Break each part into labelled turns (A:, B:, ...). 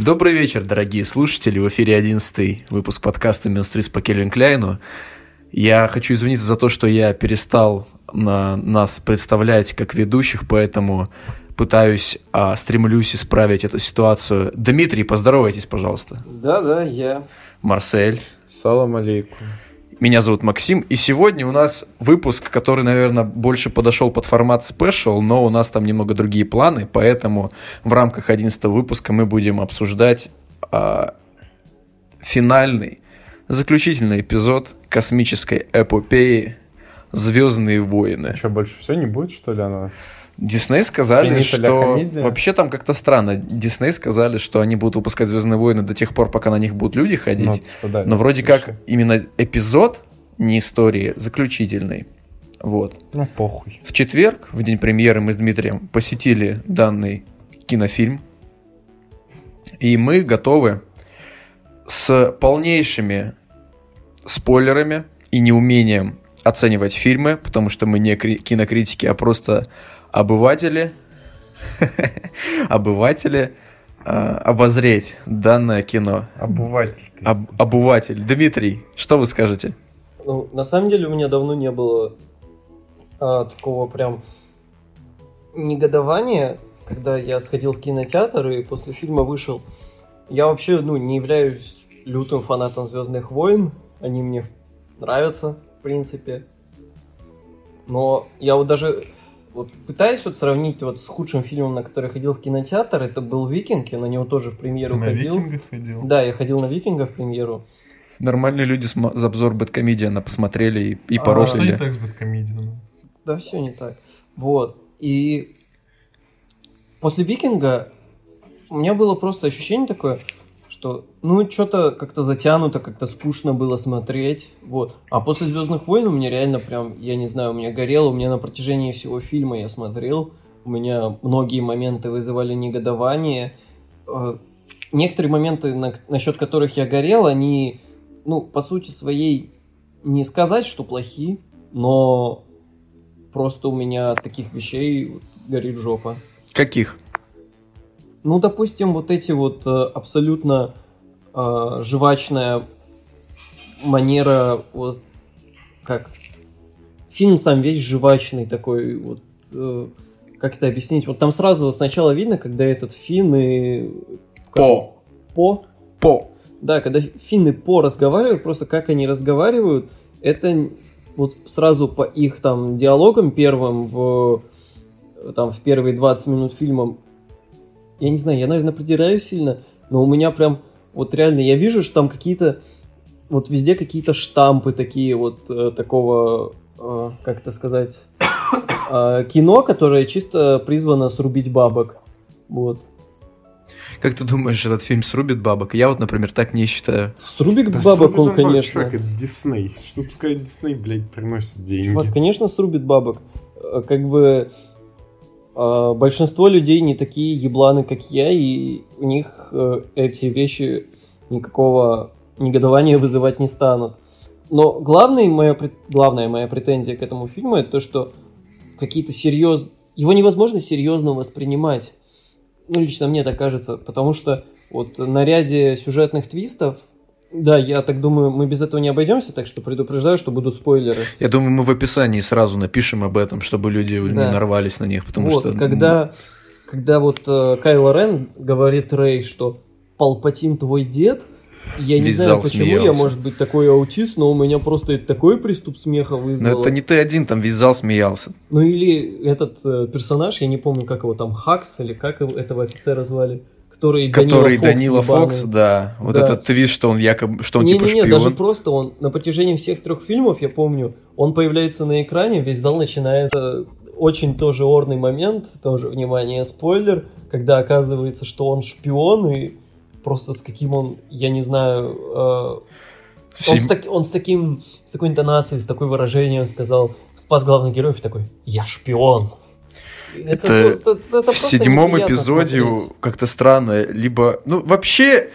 A: Добрый вечер, дорогие слушатели. В эфире 11 выпуск подкаста «Минстрис по Кельвин Кляйну». Я хочу извиниться за то, что я перестал на нас представлять как ведущих, поэтому пытаюсь, а, стремлюсь исправить эту ситуацию. Дмитрий, поздоровайтесь, пожалуйста.
B: Да-да, я.
A: Марсель.
C: Салам алейкум.
A: Меня зовут Максим, и сегодня у нас выпуск, который, наверное, больше подошел под формат спешл, но у нас там немного другие планы, поэтому в рамках 11 выпуска мы будем обсуждать а, финальный, заключительный эпизод космической эпопеи «Звездные войны».
C: Что, больше все не будет, что ли, она?
A: Дисней сказали,
C: Финита
A: что... Вообще там как-то странно. Дисней сказали, что они будут выпускать «Звездные войны» до тех пор, пока на них будут люди ходить.
C: Ну, типа, да,
A: Но вроде
C: слушай.
A: как именно эпизод, не истории, заключительный. Вот.
C: Ну, похуй.
A: В четверг, в день премьеры, мы с Дмитрием посетили данный кинофильм. И мы готовы с полнейшими спойлерами и неумением оценивать фильмы, потому что мы не кри- кинокритики, а просто обыватели, обыватели, а, обозреть данное кино.
C: Обуватель ты.
A: Об- обыватель. Дмитрий, что вы скажете?
B: Ну, на самом деле у меня давно не было а, такого прям негодования, когда я сходил в кинотеатр и после фильма вышел. Я вообще, ну, не являюсь лютым фанатом Звездных войн. Они мне нравятся, в принципе. Но я вот даже вот пытаюсь вот сравнить вот с худшим фильмом, на который ходил в кинотеатр, это был «Викинг», я на него тоже в премьеру
C: Ты на
B: ходил.
C: викингах ходил?
B: Да, я ходил на «Викинга» в премьеру.
A: Нормальные люди см- за обзор Бэткомедиана посмотрели и, и
B: А,
C: Что не так с Бэткомедианом?
B: Да, все не так. Вот. И после викинга у меня было просто ощущение такое, что ну что-то как-то затянуто, как-то скучно было смотреть. Вот. А после Звездных войн у меня реально прям, я не знаю, у меня горело, у меня на протяжении всего фильма я смотрел. У меня многие моменты вызывали негодование. Э, Некоторые моменты, на- насчет которых я горел, они, ну, по сути своей, не сказать, что плохи, но просто у меня таких вещей горит жопа.
A: Каких?
B: Ну, допустим, вот эти вот э, абсолютно э, жвачная манера, вот как фильм сам весь жвачный такой, вот э, как это объяснить? Вот там сразу сначала видно, когда этот Финн и
A: По.
B: По,
A: По.
B: да, когда Финн и По разговаривают, просто как они разговаривают, это вот сразу по их там диалогам первым в там в первые 20 минут фильма, я не знаю, я, наверное, придираюсь сильно, но у меня прям вот реально, я вижу, что там какие-то вот везде какие-то штампы такие вот э, такого, э, как это сказать, э, кино, которое чисто призвано срубить бабок. Вот.
A: Как ты думаешь, этот фильм срубит бабок? Я вот, например, так не считаю.
B: Срубит
C: Да
B: бабок
C: срубит
B: он,
C: бабок,
B: конечно.
C: Чувак, это Дисней. Что пускай Дисней, блядь, приносит деньги.
B: Чувак, конечно, срубит бабок. Э, Как бы э, большинство людей не такие ебланы, как я, и у них э, эти вещи никакого негодования вызывать не станут. Но главный моя, главная моя претензия к этому фильму это то, что какие-то серьез... Его невозможно серьезно воспринимать. Ну, лично мне так кажется, потому что вот на ряде сюжетных твистов, да, я так думаю, мы без этого не обойдемся, так что предупреждаю, что будут спойлеры.
A: Я думаю, мы в описании сразу напишем об этом, чтобы люди не
B: Да.
A: нарвались на них, потому
B: вот,
A: что...
B: когда, когда вот э, Кайло Рен говорит Рэй, что Палпатин твой дед, я не
A: Весь
B: знаю,
A: зал
B: почему я,
A: смеялся.
B: может быть, такой аутист, но у меня просто такой приступ смеха
A: Но
B: вызвало.
A: это не ты один, там весь зал смеялся.
B: Ну или этот э, персонаж, я не помню, как его там, Хакс, или как его- этого офицера звали, который,
A: Который
B: Данила Фокс
A: Данила
B: ебаный.
A: Фокс, да. Вот
B: Да.
A: этот твист, что он якобы, что он типа
B: Не-не-не,
A: шпион.
B: даже просто он на протяжении всех трех фильмов, я помню, он появляется на экране, весь зал начинает... э, Очень тоже орный момент, тоже, внимание, спойлер, когда оказывается, что он шпион, и просто с каким он, я не знаю... э,
A: Все-
B: он, с так- он с таким, с такой интонацией, с такой выражением сказал, спас главных героев, такой, я шпион.
A: Это
B: это
A: в
B: просто
A: седьмом
B: неприятно
A: эпизоде как-то странно. Либо... Ну, вообще,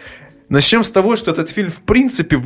A: начнем с того, что этот фильм в принципе